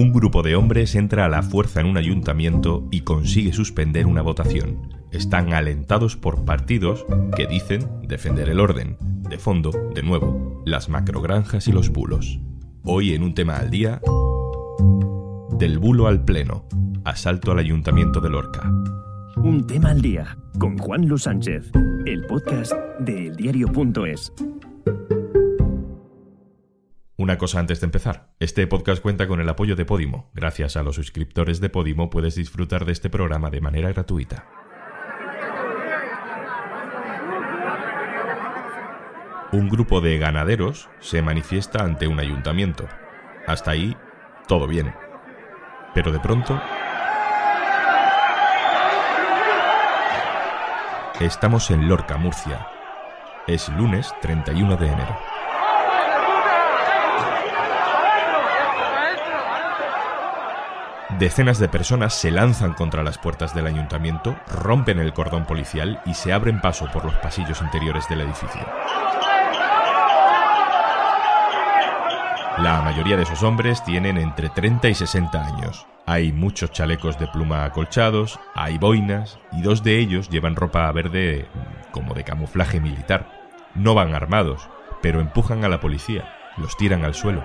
Un grupo de hombres entra a la fuerza en un ayuntamiento y consigue suspender una votación. Están alentados por partidos que dicen defender el orden. De fondo, de nuevo, las macrogranjas y los bulos. Hoy en un tema al día, del bulo al pleno, asalto al ayuntamiento de Lorca. Un tema al día con Juan Luis Sánchez, el podcast de eldiario.es. Una cosa antes de empezar. Este podcast cuenta con el apoyo de Podimo. Gracias a los suscriptores de Podimo puedes disfrutar de este programa de manera gratuita. Un grupo de ganaderos se manifiesta ante un ayuntamiento. Hasta ahí, todo bien. Pero de pronto... Estamos en Lorca, Murcia. Es lunes 31 de enero. Decenas de personas se lanzan contra las puertas del ayuntamiento, rompen el cordón policial y se abren paso por los pasillos interiores del edificio. La mayoría de esos hombres tienen entre 30 y 60 años. Hay muchos chalecos de pluma acolchados, hay boinas y dos de ellos llevan ropa verde como de camuflaje militar. No van armados, pero empujan a la policía, los tiran al suelo.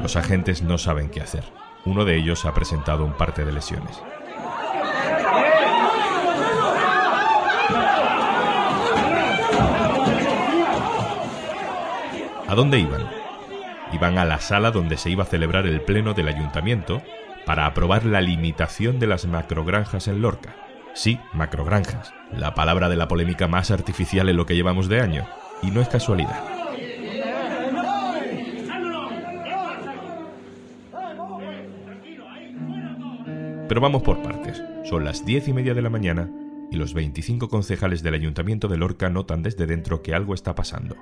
Los agentes no saben qué hacer. Uno de ellos ha presentado un parte de lesiones. ¿A dónde iban? Iban a la sala donde se iba a celebrar el pleno del ayuntamiento para aprobar la limitación de las macrogranjas en Lorca. Sí, macrogranjas, la palabra de la polémica más artificial en lo que llevamos de año. Y no es casualidad. Pero vamos por partes. Son las diez y media de la mañana y los 25 concejales del Ayuntamiento de Lorca notan desde dentro que algo está pasando.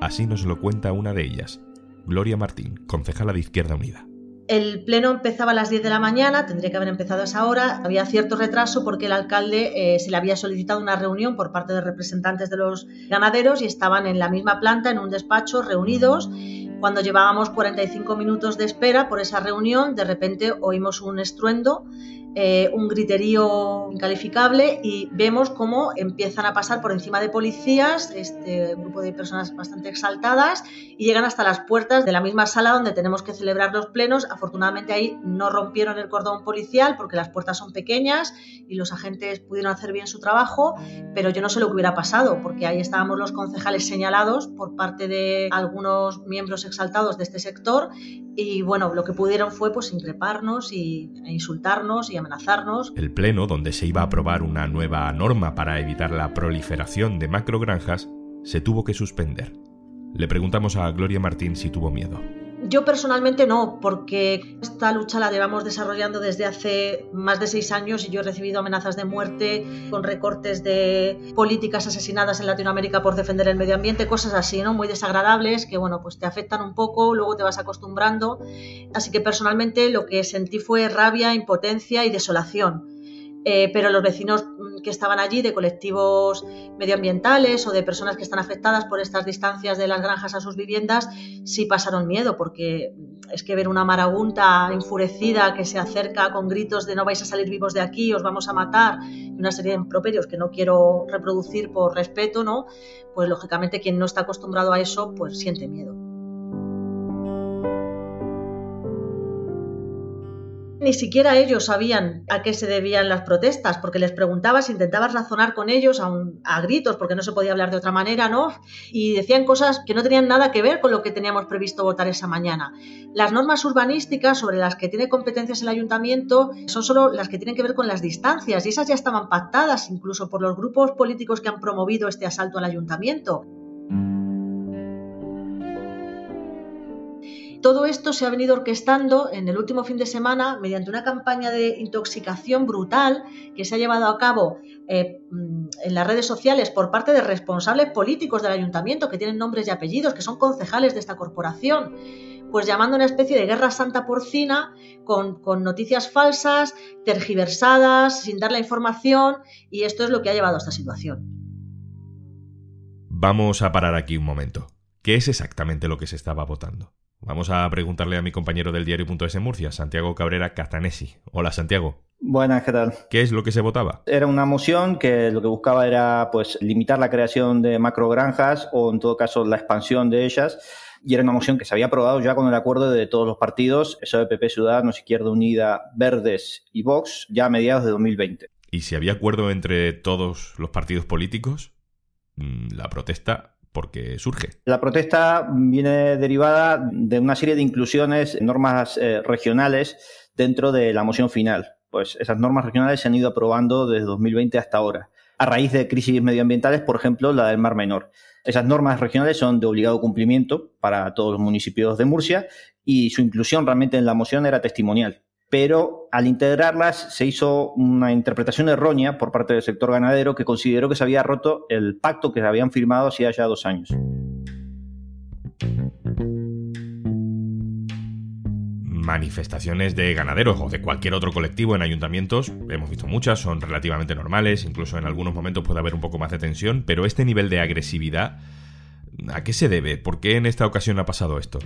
Así nos lo cuenta una de ellas, Gloria Martín, concejala de Izquierda Unida. El pleno empezaba a las 10 de la mañana, tendría que haber empezado a esa hora. Había cierto retraso porque el alcalde eh, se le había solicitado una reunión por parte de representantes de los ganaderos y estaban en la misma planta, en un despacho, reunidos. Cuando llevábamos 45 minutos de espera por esa reunión, de repente oímos un estruendo eh, un griterío incalificable y vemos cómo empiezan a pasar por encima de policías, este grupo de personas bastante exaltadas, y llegan hasta las puertas de la misma sala donde tenemos que celebrar los plenos. Afortunadamente ahí no rompieron el cordón policial porque las puertas son pequeñas y los agentes pudieron hacer bien su trabajo, pero yo no sé lo que hubiera pasado porque ahí estábamos los concejales señalados por parte de algunos miembros exaltados de este sector y bueno, lo que pudieron fue pues increparnos y, e insultarnos y El pleno, donde se iba a aprobar una nueva norma para evitar la proliferación de macrogranjas, se tuvo que suspender. Le preguntamos a Gloria Martín si tuvo miedo. Yo personalmente no, porque esta lucha la llevamos desarrollando desde hace más de seis años y yo he recibido amenazas de muerte con recortes de políticas asesinadas en Latinoamérica por defender el medio ambiente, cosas así, ¿no? Muy desagradables que, bueno, pues te afectan un poco, luego te vas acostumbrando. Así que personalmente lo que sentí fue rabia, impotencia y desolación eh, pero los vecinos mm, que estaban allí de colectivos medioambientales o de personas que están afectadas por estas distancias de las granjas a sus viviendas sí pasaron miedo porque es que ver una marabunta enfurecida que se acerca con gritos de no vais a salir vivos de aquí, os vamos a matar y una serie de improperios que no quiero reproducir por respeto, ¿no? Pues lógicamente quien no está acostumbrado a eso pues siente miedo. Ni siquiera ellos sabían a qué se debían las protestas, porque les preguntabas, intentabas razonar con ellos a, a, gritos, porque no se podía hablar de otra manera, ¿no? Y decían cosas que no tenían nada que ver con lo que teníamos previsto votar esa mañana. Las normas urbanísticas sobre las que tiene competencias el ayuntamiento son solo las que tienen que ver con las distancias, y esas ya estaban pactadas incluso por los grupos políticos que han promovido este asalto al ayuntamiento. Todo esto se ha venido orquestando en el último fin de semana mediante una campaña de intoxicación brutal que se ha llevado a cabo eh, mm, en las redes sociales por parte de responsables políticos del ayuntamiento que tienen nombres y apellidos, que son concejales de esta corporación pues llamando una especie de guerra santa porcina con, con, noticias falsas, tergiversadas, sin dar la información, y esto es lo que ha llevado a esta situación. Vamos a parar aquí un momento. ¿Qué es exactamente lo que se estaba votando? Vamos a preguntarle a mi compañero del diario.es en Murcia, Santiago Cabrera Catanesi. Hola, Santiago. Buenas, ¿qué tal? ¿Qué es lo que se votaba? Era una moción que lo que buscaba era pues limitar la creación de macrogranjas o en todo caso la expansión de ellas y era una moción que se había aprobado ya con el acuerdo de todos los partidos, eso de PP Ciudadanos, Izquierda Unida, Verdes y Vox, ya a mediados de 2020. ¿Y si había acuerdo entre todos los partidos políticos? Mm, la protesta surge. La protesta viene derivada de una serie de inclusiones, normas eh, regionales dentro de la moción final. Pues esas normas regionales se han ido aprobando desde 2020 hasta ahora, a raíz de crisis medioambientales, por ejemplo, la del Mar Menor. Esas normas regionales son de obligado cumplimiento para todos los municipios de Murcia y su inclusión realmente en la moción era testimonial pero al integrarlas se hizo una interpretación errónea por parte del sector ganadero que consideró que se había roto el pacto que habían firmado hacía ya dos años. Manifestaciones de ganaderos o de cualquier otro colectivo en ayuntamientos, hemos visto muchas, son relativamente normales, incluso en algunos momentos puede haber un poco más de tensión, pero este nivel de agresividad ¿A qué se debe? ¿Por qué en esta ocasión ha pasado esto?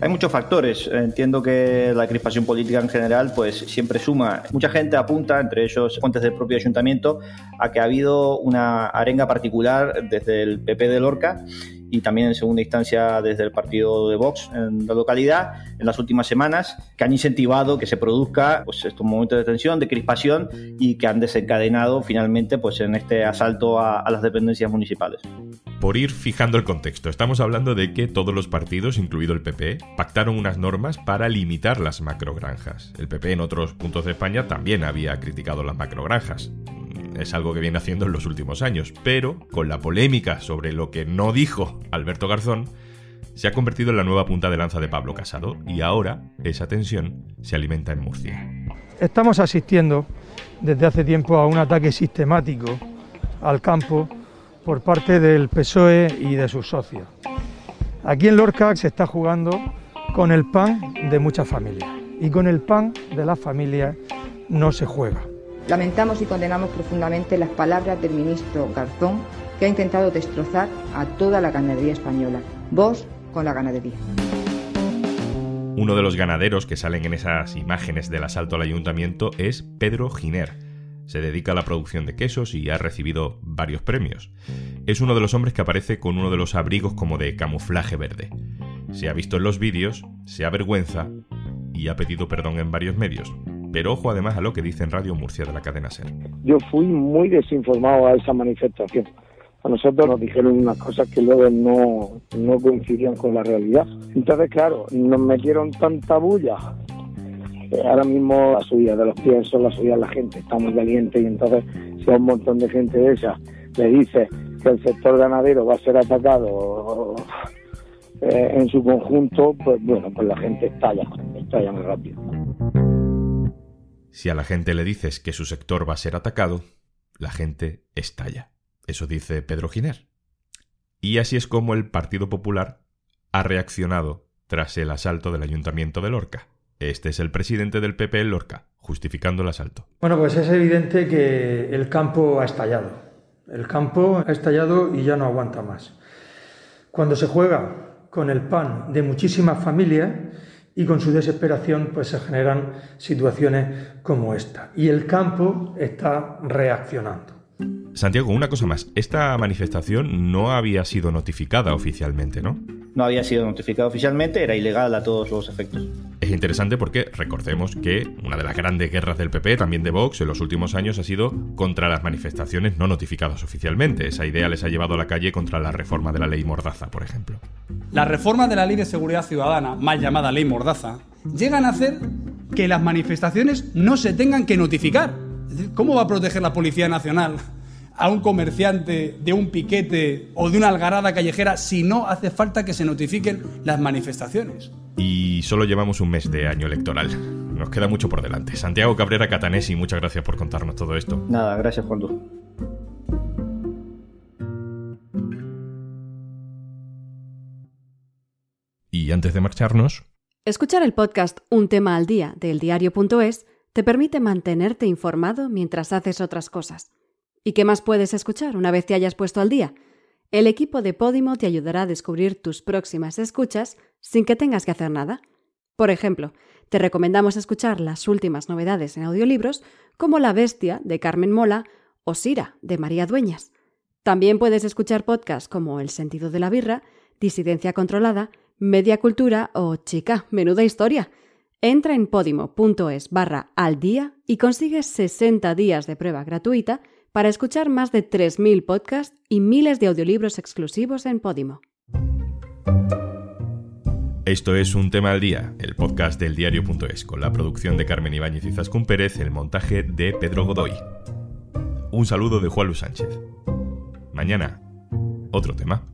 Hay muchos factores. Entiendo que la crispación política en general pues siempre suma. Mucha gente apunta, entre ellos fuentes del propio ayuntamiento, a que ha habido una arenga particular desde el PP de Lorca y también en segunda instancia desde el partido de Vox en la localidad en las últimas semanas que han incentivado que se produzca pues, estos momentos de tensión, de crispación y que han desencadenado finalmente pues, en este asalto a las dependencias municipales por ir fijando el contexto, estamos hablando de que todos los partidos, incluido el PP, pactaron unas normas para limitar las macrogranjas. El PP en otros puntos de España también había criticado las macrogranjas. Es algo que viene haciendo en los últimos años, pero con la polémica sobre lo que no dijo Alberto Garzón, se ha convertido en la nueva punta de lanza de Pablo Casado y ahora esa tensión se alimenta en Murcia. Estamos asistiendo desde hace tiempo a un ataque sistemático al campo por parte del PSOE y de sus socios. Aquí en Lorca se está jugando con el pan de muchas familias y con el pan de las familias no se juega. Lamentamos y condenamos profundamente las palabras del ministro Garzón que ha intentado destrozar a toda la ganadería española. Vos con la ganadería. Uno de los ganaderos que salen en esas imágenes del asalto al ayuntamiento es Pedro Giner se dedica a la producción de quesos y ha recibido varios premios. Es uno de los hombres que aparece con uno de los abrigos como de camuflaje verde. Se ha visto en los vídeos, se avergüenza y ha pedido perdón en varios medios. Pero ojo además a lo que dice en Radio Murcia de la cadena SER. Yo fui muy desinformado a esa manifestación. A nosotros nos dijeron unas cosas que luego no, no coincidían con la realidad. Entonces, claro, nos metieron tanta bulla ahora mismo la subida de los pies son la subida de la gente, está muy y entonces si a un montón de gente de esa le dice que el sector ganadero va a ser atacado eh, en su conjunto, pues bueno, pues la gente estalla, estalla muy rápido. Si a la gente le dices que su sector va a ser atacado, la gente estalla. Eso dice Pedro Giner. Y así es como el Partido Popular ha reaccionado tras el asalto del Ayuntamiento de Lorca. Este es el presidente del PP en Lorca, justificando el asalto. Bueno, pues es evidente que el campo ha estallado. El campo ha estallado y ya no aguanta más. Cuando se juega con el pan de muchísimas familias y con su desesperación, pues se generan situaciones como esta. Y el campo está reaccionando. Santiago, una cosa más. Esta manifestación no había sido notificada oficialmente, ¿no? No había sido notificada oficialmente, era ilegal a todos los efectos. Es interesante porque recordemos que una de las grandes guerras del PP, también de Vox, en los últimos años ha sido contra las manifestaciones no notificadas oficialmente. Esa idea les ha llevado a la calle contra la reforma de la ley Mordaza, por ejemplo. La reforma de la ley de seguridad ciudadana, mal llamada ley Mordaza, llegan a hacer que las manifestaciones no se tengan que notificar. ¿Cómo va a proteger la Policía Nacional a un comerciante de un piquete o de una algarada callejera si no hace falta que se notifiquen las manifestaciones? Y solo llevamos un mes de año electoral. Nos queda mucho por delante. Santiago Cabrera Catanesi, muchas gracias por contarnos todo esto. Nada, gracias Juan Y antes de marcharnos... Escuchar el podcast Un tema al día de eldiario.es te permite mantenerte informado mientras haces otras cosas. ¿Y qué más puedes escuchar una vez te hayas puesto al día? el equipo de Podimo te ayudará a descubrir tus próximas escuchas sin que tengas que hacer nada. Por ejemplo, te recomendamos escuchar las últimas novedades en audiolibros como La Bestia de Carmen Mola o Sira de María Dueñas. También puedes escuchar podcasts como El sentido de la birra, Disidencia controlada, Media Cultura o Chica, menuda historia. Entra en podimo.es barra al día y consigues 60 días de prueba gratuita para escuchar más de 3.000 podcasts y miles de audiolibros exclusivos en Podimo. Esto es Un Tema al Día, el podcast del diario.es, con la producción de Carmen Ibáñez y Zascún Pérez, el montaje de Pedro Godoy. Un saludo de Juan Luis Sánchez. Mañana, otro tema.